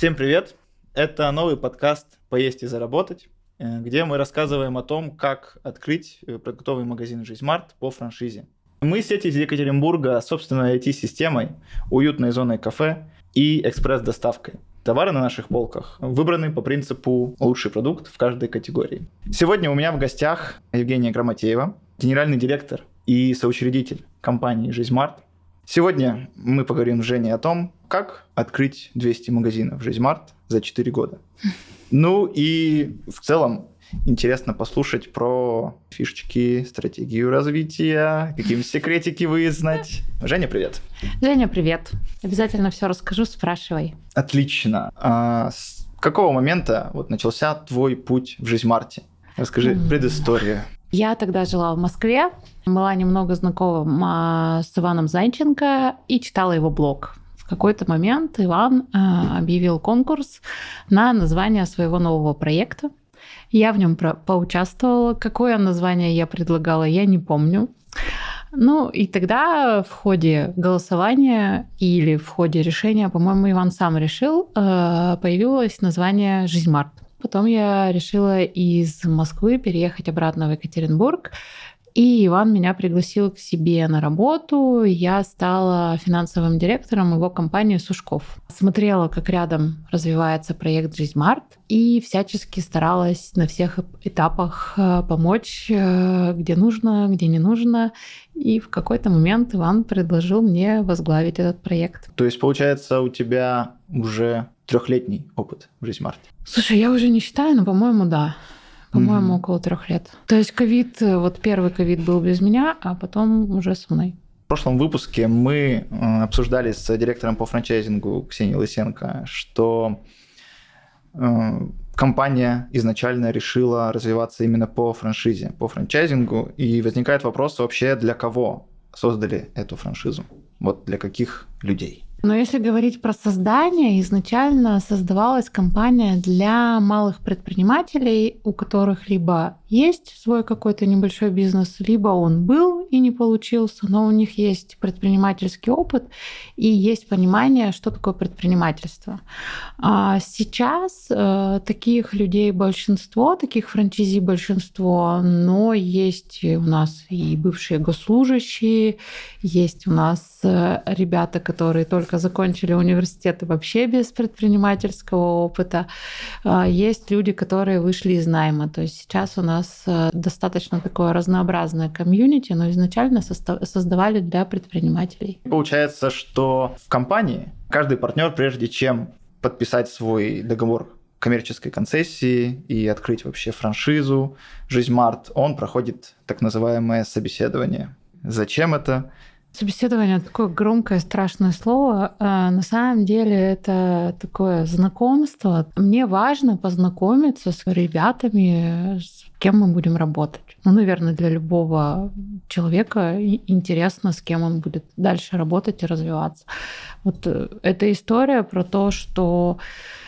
Всем привет! Это новый подкаст «Поесть и заработать», э, где мы рассказываем о том, как открыть э, продуктовый магазин «Жизмарт» по франшизе. Мы сеть из Екатеринбурга с собственной IT-системой, уютной зоной кафе и экспресс-доставкой. Товары на наших полках выбраны по принципу «лучший продукт в каждой категории». Сегодня у меня в гостях Евгения Грамотеева, генеральный директор и соучредитель компании «Жизмарт». Сегодня мы поговорим с Женей о том, как открыть 200 магазинов «Жизмарт» за 4 года. Ну и в целом интересно послушать про фишечки, стратегию развития, какие секретики вызнать. Женя, привет. Женя, привет. Обязательно все расскажу, спрашивай. Отлично. А с какого момента вот начался твой путь в жизнь Марти? Расскажи предысторию. Я тогда жила в Москве, была немного знакома с Иваном Зайченко и читала его блог. Какой-то момент Иван э, объявил конкурс на название своего нового проекта. Я в нем поучаствовала. Какое название я предлагала, я не помню. Ну и тогда в ходе голосования или в ходе решения, по-моему, Иван сам решил, э, появилось название «Жизмарт». Потом я решила из Москвы переехать обратно в Екатеринбург и Иван меня пригласил к себе на работу. Я стала финансовым директором его компании «Сушков». Смотрела, как рядом развивается проект «Жизмарт» и всячески старалась на всех этапах э, помочь, э, где нужно, где не нужно. И в какой-то момент Иван предложил мне возглавить этот проект. То есть, получается, у тебя уже трехлетний опыт в «Жизмарте»? Слушай, я уже не считаю, но, по-моему, да по-моему, mm-hmm. около трех лет. То есть ковид, э, вот первый ковид был без меня, а потом уже со мной. В прошлом выпуске мы э, обсуждали с директором по франчайзингу Ксенией Лысенко, что э, компания изначально решила развиваться именно по франшизе, по франчайзингу, и возникает вопрос вообще, для кого создали эту франшизу, вот для каких людей. Но если говорить про создание, изначально создавалась компания для малых предпринимателей, у которых либо есть свой какой-то небольшой бизнес, либо он был и не получился, но у них есть предпринимательский опыт и есть понимание, что такое предпринимательство. А сейчас э, таких людей большинство, таких франчизи большинство, но есть у нас и бывшие госслужащие, есть у нас э, ребята, которые только закончили университет и вообще без предпринимательского опыта, а есть люди, которые вышли из найма. То есть сейчас у нас нас э, достаточно такое разнообразное комьюнити, но изначально создавали для предпринимателей. Получается, что в компании каждый партнер, прежде чем подписать свой договор коммерческой концессии и открыть вообще франшизу «Жизнь Март», он проходит так называемое собеседование. Зачем это? Собеседование такое громкое, страшное слово. А на самом деле это такое знакомство. Мне важно познакомиться с ребятами, с кем мы будем работать. Ну, наверное, для любого человека интересно, с кем он будет дальше работать и развиваться. Вот э, эта история про то, что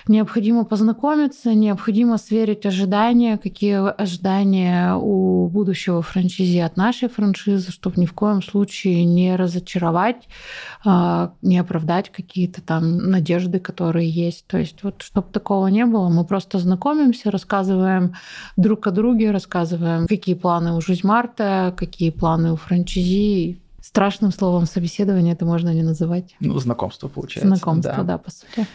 необходимо познакомиться, необходимо сверить ожидания, какие ожидания у будущего франчизи от нашей франшизы, чтобы ни в коем случае не разочаровать, а, не оправдать какие-то там надежды, которые есть. То есть вот чтобы такого не было, мы просто знакомимся, рассказываем друг о друге, рассказываем, какие планы у Жизмарта, какие планы у франчизи, страшным словом собеседование это можно не называть. Ну, знакомство получается. Знакомство, да, да по сути.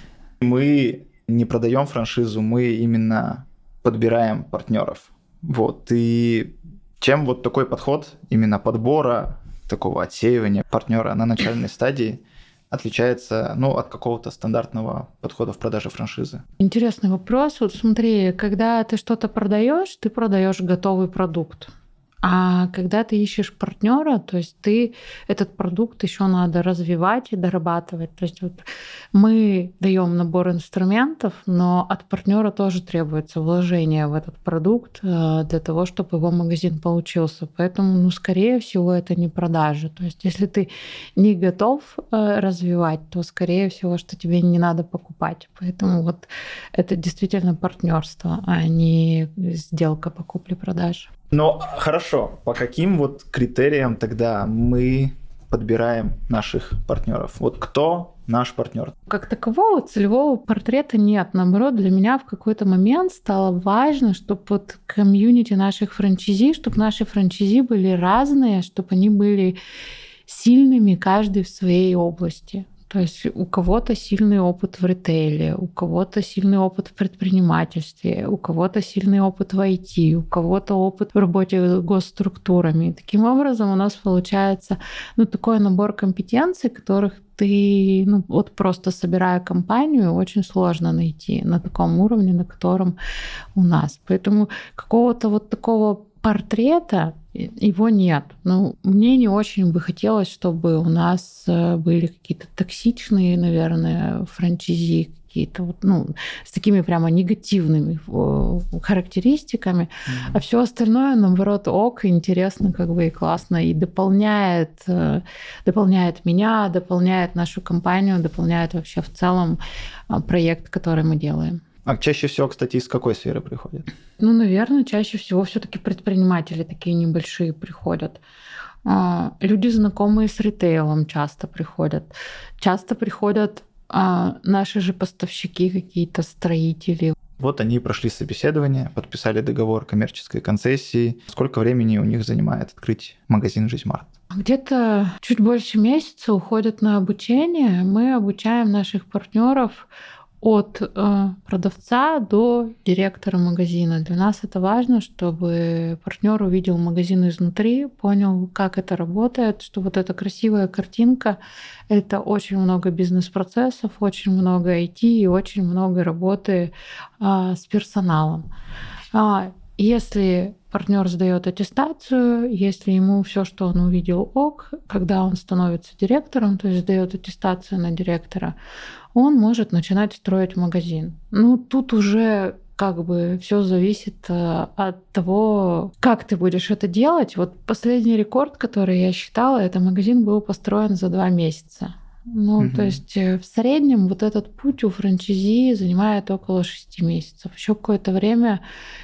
Мы не продаем франшизу, мы именно подбираем партнеров. Вот. И чем вот такой подход именно подбора, такого отсеивания партнера на начальной стадии отличается ну, от какого-то стандартного подхода в продаже франшизы? Интересный вопрос. Вот смотри, когда ты что-то продаешь, ты продаешь готовый продукт. А когда ты ищешь партнера, то есть ты этот продукт еще надо развивать и дорабатывать. То есть вот мы даем набор инструментов, но от партнера тоже требуется вложение в этот продукт э, для того, чтобы его магазин получился. Поэтому, ну, скорее всего, это не продажа. То есть если ты не готов э, развивать, то, скорее всего, что тебе не надо покупать. Поэтому вот это действительно партнерство, а не сделка по купле-продаже. Но хорошо, по каким вот критериям тогда мы подбираем наших партнеров? Вот кто наш партнер? Как такового целевого портрета нет. Наоборот, для меня в какой-то момент стало важно, чтобы вот комьюнити наших франчайзи, чтобы наши франчайзи были разные, чтобы они были сильными каждый в своей области. То есть у кого-то сильный опыт в ритейле, у кого-то сильный опыт в предпринимательстве, у кого-то сильный опыт в IT, у кого-то опыт в работе с госструктурами. И таким образом у нас получается ну, такой набор компетенций, которых ты, ну, вот просто собирая компанию, очень сложно найти на таком уровне, на котором у нас. Поэтому какого-то вот такого портрета его нет. Ну, мне не очень бы хотелось, чтобы у нас э, были какие-то токсичные, наверное, франчайзи, какие-то вот, ну, с такими прямо негативными э, характеристиками, mm-hmm. а все остальное, наоборот, ок, интересно, как бы и классно, и дополняет, э, дополняет меня, дополняет нашу компанию, дополняет вообще в целом проект, который мы делаем. А чаще всего, кстати, из какой сферы приходят? Ну, наверное, чаще всего все-таки предприниматели такие небольшие приходят. А, люди, знакомые с ритейлом, часто приходят. Часто приходят а, наши же поставщики, какие-то строители. Вот они прошли собеседование, подписали договор коммерческой концессии. Сколько времени у них занимает открыть магазин «Жизмарт»? Где-то чуть больше месяца уходят на обучение. Мы обучаем наших партнеров от э, продавца до директора магазина. Для нас это важно, чтобы партнер увидел магазин изнутри, понял, как это работает, что вот эта красивая картинка — это очень много бизнес-процессов, очень много IT и очень много работы э, с персоналом. Если партнер сдает аттестацию, если ему все, что он увидел, ок, когда он становится директором, то есть сдает аттестацию на директора, он может начинать строить магазин. Ну, тут уже как бы все зависит э, от того, как ты будешь это делать. Вот последний рекорд, который я считала, это магазин был построен за два месяца. Ну, угу. то есть э, в среднем вот этот путь у франчайзи занимает около шести месяцев. Еще какое-то время,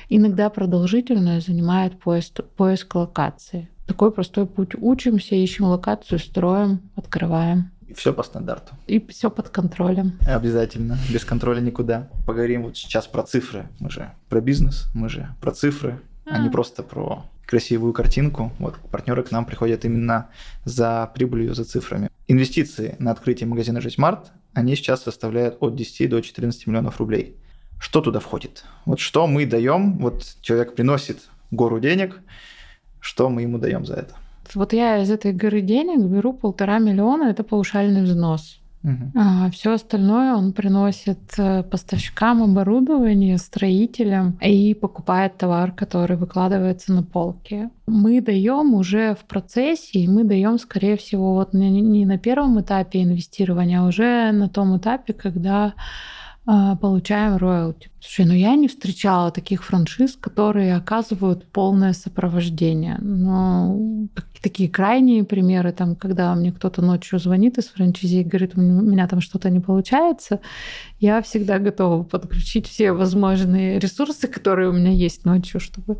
иногда продолжительное, занимает поиск, поиск локации. Такой простой путь. Учимся, ищем локацию, строим, открываем. Все по стандарту. И все под контролем. Обязательно. Без контроля никуда. Поговорим вот сейчас про цифры. Мы же про бизнес, мы же про цифры, а, а не просто про красивую картинку. Вот партнеры к нам приходят именно за прибылью, за цифрами. Инвестиции на открытие магазина «Житьмарт», они сейчас составляют от 10 до 14 миллионов рублей. Что туда входит? Вот что мы даем? Вот человек приносит гору денег, что мы ему даем за это? Вот я из этой горы денег беру полтора миллиона, это паушальный взнос. А все остальное он приносит э, поставщикам оборудования, строителям и покупает товар, который выкладывается на полке. Мы даем уже в процессе, и мы даем, скорее всего, вот не на первом этапе инвестирования, а уже на том этапе, когда а, получаем роялти. Слушай, ну я не встречала таких франшиз, которые оказывают полное сопровождение. Но такие крайние примеры, там, когда мне кто-то ночью звонит из франчайзи и говорит, у меня там что-то не получается, я всегда готова подключить все возможные ресурсы, которые у меня есть ночью, чтобы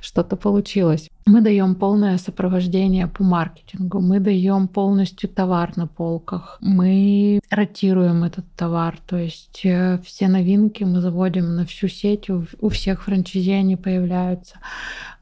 что-то получилось. Мы даем полное сопровождение по маркетингу, мы даем полностью товар на полках, мы ротируем этот товар, то есть э, все новинки мы заводим на всю сеть, у всех франчайзи они появляются.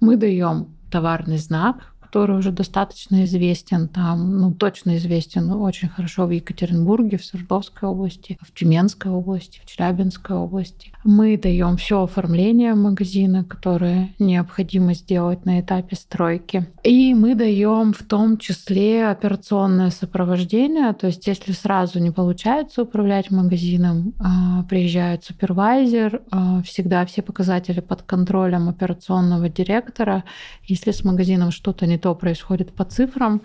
Мы даем товарный знак, который уже достаточно известен там, ну, точно известен очень хорошо в Екатеринбурге, в Свердловской области, в Тюменской области, в Челябинской области. Мы даем все оформление магазина, которое необходимо сделать на этапе стройки. И мы даем в том числе операционное сопровождение, то есть если сразу не получается управлять магазином, а, приезжает супервайзер, а, всегда все показатели под контролем операционного директора. Если с магазином что-то не то происходит по цифрам,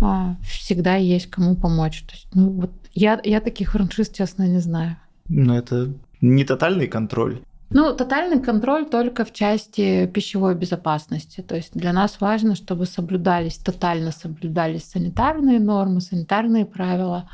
а, всегда есть кому помочь. То есть, ну, вот я, я таких франшиз, честно, не знаю. Но это не тотальный контроль. Ну, тотальный контроль только в части пищевой безопасности. То есть для нас важно, чтобы соблюдались, тотально соблюдались санитарные нормы, санитарные правила.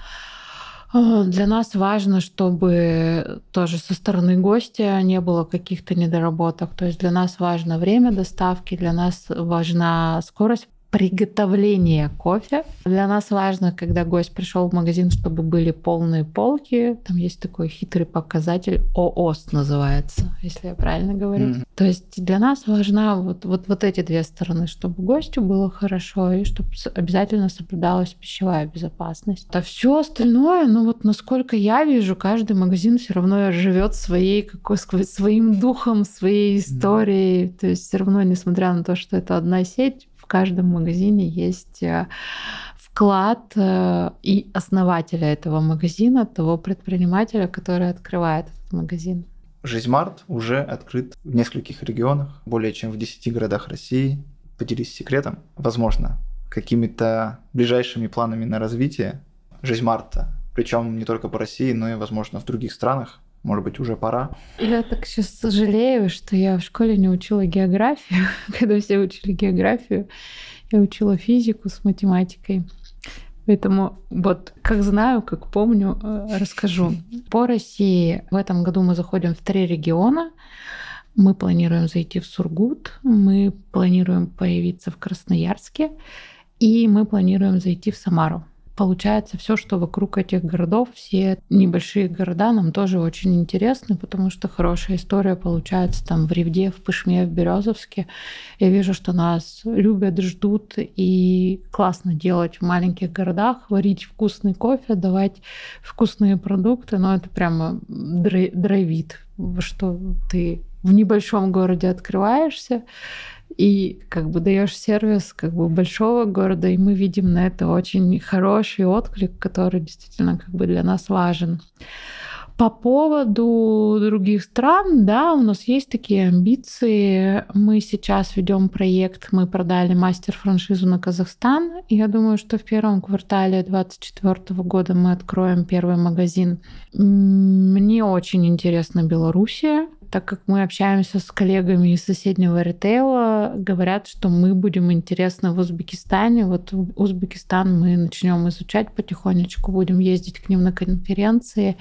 А, для нас важно, чтобы тоже со стороны гостя не было каких-то недоработок. То есть для нас важно время доставки, для нас важна скорость приготовления кофе. Для нас важно, когда гость пришел в магазин, чтобы были полные полки. Там есть такой хитрый показатель ООС называется, если я правильно говорю. Mm-hmm. То есть для нас важна вот, вот, вот эти две стороны, чтобы гостю было хорошо и чтобы обязательно соблюдалась пищевая безопасность. А все остальное, ну вот насколько я вижу, каждый магазин все равно живет своей какой своим духом, своей историей. Mm-hmm. То есть все равно, несмотря на то, что это одна сеть, каждом магазине есть э, вклад э, и основателя этого магазина, того предпринимателя, который открывает этот магазин. Жизмарт уже открыт в нескольких регионах, более чем в 10 городах России. Поделись секретом, возможно, какими-то ближайшими планами на развитие Жизмарта, причем не только по России, но и, возможно, в других странах. Может быть, уже пора. Я так сейчас сожалею, что я в школе не учила географию. Когда все учили географию, я учила физику с математикой. Поэтому вот как знаю, как помню, э, расскажу. По России в этом году мы заходим в три региона. Мы планируем зайти в Сургут, мы планируем появиться в Красноярске, и мы планируем зайти в Самару получается все, что вокруг этих городов, все небольшие города нам тоже очень интересны, потому что хорошая история получается там в Ревде, в Пышме, в Березовске. Я вижу, что нас любят, ждут, и классно делать в маленьких городах, варить вкусный кофе, давать вкусные продукты, но это прямо драйвит, что ты в небольшом городе открываешься, и как бы даешь сервис как бы большого города, и мы видим на это очень хороший отклик, который действительно как бы для нас важен. По поводу других стран, да, у нас есть такие амбиции. Мы сейчас ведем проект, мы продали мастер-франшизу на Казахстан. Я думаю, что в первом квартале 2024 года мы откроем первый магазин. Мне очень интересна Белоруссия так как мы общаемся с коллегами из соседнего ритейла, говорят, что мы будем интересны в Узбекистане. Вот Узбекистан мы начнем изучать потихонечку, будем ездить к ним на конференции.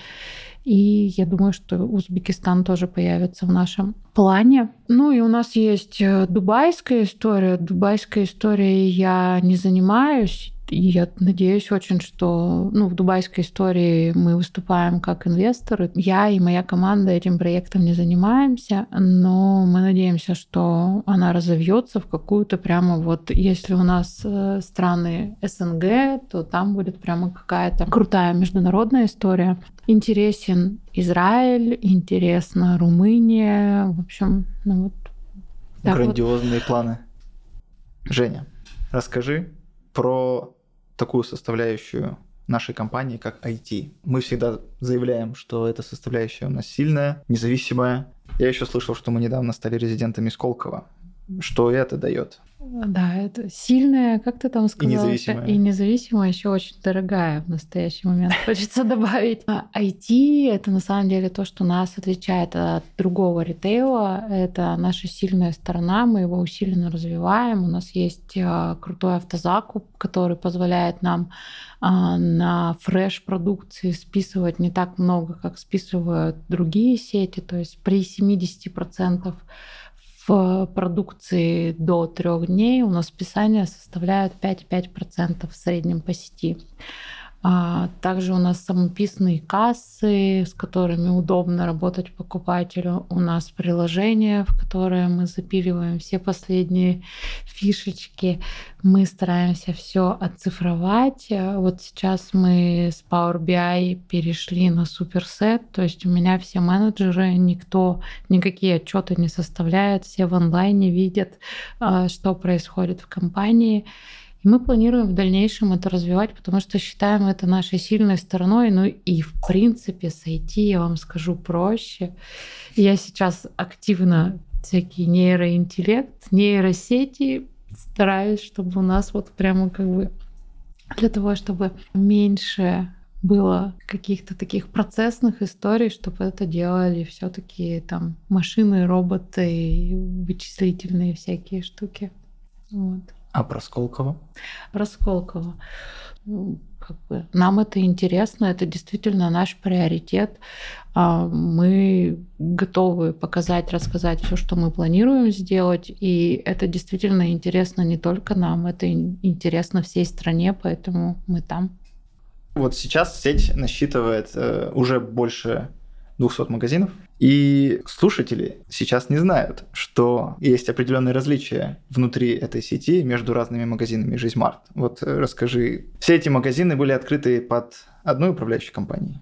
И я думаю, что Узбекистан тоже появится в нашем плане. Ну и у нас есть э, дубайская история. Дубайской историей я не занимаюсь. Я надеюсь очень, что ну, в дубайской истории мы выступаем как инвесторы. Я и моя команда этим проектом не занимаемся, но мы надеемся, что она разовьется в какую-то прямо вот, если у нас э, страны СНГ, то там будет прямо какая-то крутая международная история. Интересен Израиль, интересна Румыния, в общем, ну вот. Грандиозные вот. планы. Женя, расскажи про такую составляющую нашей компании, как IT. Мы всегда заявляем, что эта составляющая у нас сильная, независимая. Я еще слышал, что мы недавно стали резидентами Сколково. Что это дает? Да, это сильная, как ты там сказала? И независимая. И независимая, еще очень дорогая в настоящий момент, хочется добавить. IT — это на самом деле то, что нас отличает от другого ритейла. Это наша сильная сторона, мы его усиленно развиваем. У нас есть а, крутой автозакуп, который позволяет нам а, на фреш-продукции списывать не так много, как списывают другие сети. То есть при 70% в продукции до трех дней у нас списания составляют 5,5% в среднем по сети. А, также у нас самописные кассы, с которыми удобно работать покупателю. У нас приложение, в которое мы запиливаем все последние фишечки. Мы стараемся все оцифровать. Вот сейчас мы с Power BI перешли на суперсет, то есть у меня все менеджеры, никто никакие отчеты не составляет, все в онлайне видят, а, что происходит в компании. И мы планируем в дальнейшем это развивать, потому что считаем это нашей сильной стороной. Ну и в принципе с IT, я вам скажу, проще. Я сейчас активно всякие нейроинтеллект, нейросети стараюсь, чтобы у нас вот прямо как бы для того, чтобы меньше было каких-то таких процессных историй, чтобы это делали все-таки там машины, роботы, вычислительные всякие штуки. Вот. А про Сколково? Про Сколково. как бы. Нам это интересно, это действительно наш приоритет. А, мы готовы показать, рассказать все, что мы планируем сделать. И это действительно интересно не только нам, это интересно всей стране, поэтому мы там. Вот сейчас сеть насчитывает э, уже больше 200 магазинов. И слушатели сейчас не знают, что есть определенные различия внутри этой сети между разными магазинами Жизмарт. Вот э, расскажи, все эти магазины были открыты под одной управляющей компанией?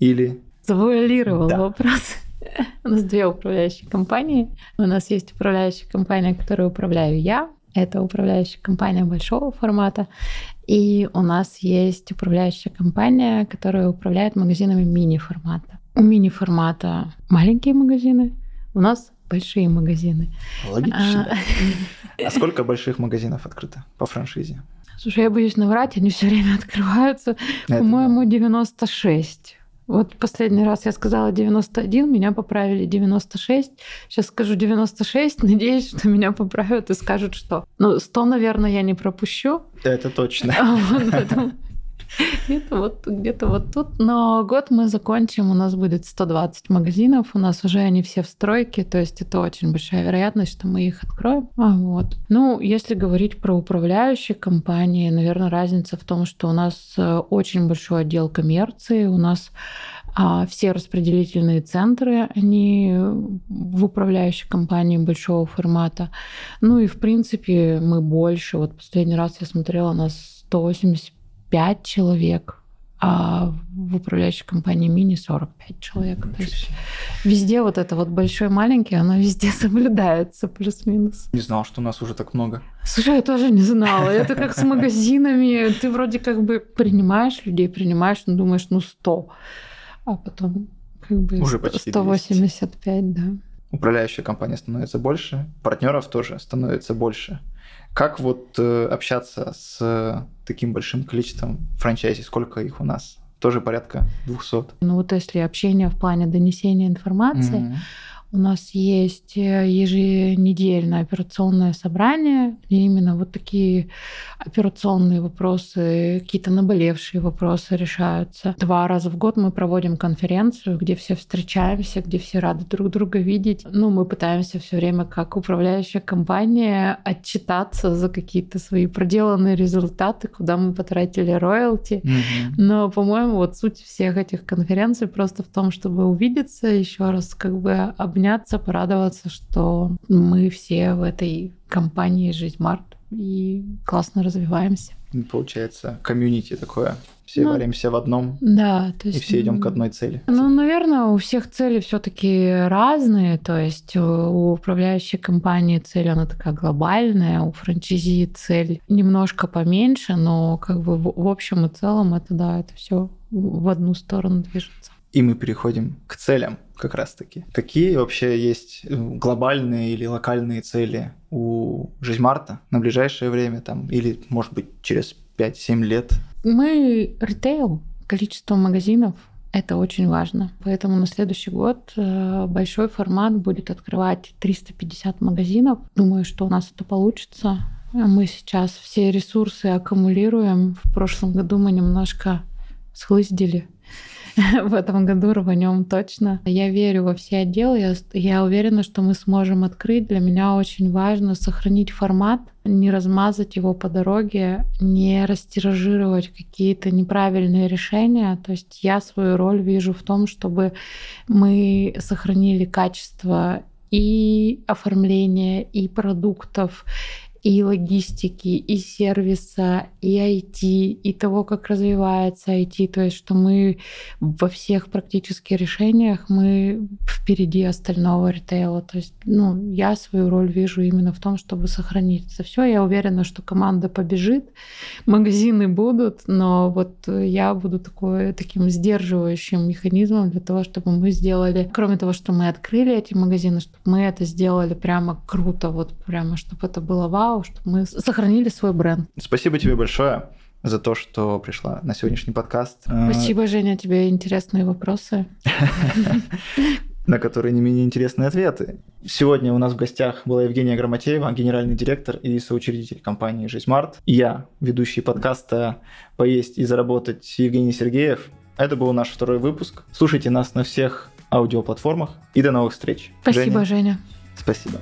Или... Завуалировал да. вопрос. У нас две управляющие компании. У нас есть управляющая компания, которой управляю я. Это управляющая компания большого формата. И у нас есть управляющая компания, которая управляет магазинами мини-формата. У мини-формата маленькие магазины, у нас большие магазины. Логично. А, а сколько больших магазинов открыто по франшизе? Слушай, я боюсь наврать, они все время открываются. По-моему, 96. Вот последний раз я сказала 91, меня поправили 96. Сейчас скажу 96, надеюсь, что меня поправят и скажут, что. Ну, 100, наверное, я не пропущу. Это точно. Где-то вот, где-то вот тут. Но год мы закончим, у нас будет 120 магазинов, у нас уже они все в стройке, то есть это очень большая вероятность, что мы их откроем. А вот. Ну, если говорить про управляющие компании, наверное, разница в том, что у нас э, очень большой отдел коммерции, у нас а все распределительные центры, они в управляющей компании большого формата. Ну и, в принципе, мы больше. Вот последний раз я смотрела, у нас 180 5 человек, а в управляющей компании мини 45 человек. То есть везде вот это вот большой маленький, оно везде соблюдается плюс-минус. Не знал, что у нас уже так много. Слушай, я тоже не знала. Это как с магазинами. Ты вроде как бы принимаешь людей, принимаешь, но думаешь, ну 100. А потом как бы уже почти 185, 200. да. Управляющая компания становится больше, партнеров тоже становится больше. Как вот э, общаться с таким большим количеством франчайзи? Сколько их у нас? Тоже порядка 200. Ну вот если общение в плане донесения информации, mm-hmm у нас есть э, еженедельное операционное собрание, где именно вот такие операционные вопросы, какие-то наболевшие вопросы решаются. Два раза в год мы проводим конференцию, где все встречаемся, где все рады друг друга видеть. Ну, мы пытаемся все время, как управляющая компания, отчитаться за какие-то свои проделанные результаты, куда мы потратили роялти. Mm-hmm. Но, по-моему, вот суть всех этих конференций просто в том, чтобы увидеться еще раз, как бы об обняться, порадоваться, что мы все в этой компании «Жизнь Март» и классно развиваемся. Получается, комьюнити такое. Все ну, варимся в одном. Да, то есть. И все идем к одной цели. Ну, наверное, у всех цели все-таки разные. То есть у управляющей компании цель она такая глобальная, у франчизи цель немножко поменьше, но как бы в общем и целом это да, это все в одну сторону движется. И мы переходим к целям как раз-таки. Какие вообще есть э, глобальные или локальные цели у Жизмарта на ближайшее время там, или, может быть, через 5-7 лет? Мы ритейл, количество магазинов это очень важно. Поэтому на следующий год э, большой формат будет открывать 350 магазинов. Думаю, что у нас это получится. Мы сейчас все ресурсы аккумулируем. В прошлом году мы немножко схлыздили в этом году рванем точно. Я верю во все отделы, я, я уверена, что мы сможем открыть. Для меня очень важно сохранить формат, не размазать его по дороге, не растиражировать какие-то неправильные решения. То есть я свою роль вижу в том, чтобы мы сохранили качество и оформления, и продуктов, и логистики, и сервиса, и IT, и того, как развивается IT. То есть, что мы во всех практически решениях мы впереди остального ритейла. То есть, ну, я свою роль вижу именно в том, чтобы сохранить это все. Я уверена, что команда побежит, магазины будут, но вот я буду такой, таким сдерживающим механизмом для того, чтобы мы сделали, кроме того, что мы открыли эти магазины, чтобы мы это сделали прямо круто, вот прямо, чтобы это было вау, вау, чтобы мы сохранили свой бренд. Спасибо тебе большое за то, что пришла на сегодняшний подкаст. Спасибо, Женя, тебе интересные вопросы. на которые не менее интересные ответы. Сегодня у нас в гостях была Евгения Грамотеева, генеральный директор и соучредитель компании «Жизмарт». Я, ведущий подкаста «Поесть и заработать» Евгений Сергеев. Это был наш второй выпуск. Слушайте нас на всех аудиоплатформах и до новых встреч. Спасибо, Женя. Женя. Спасибо.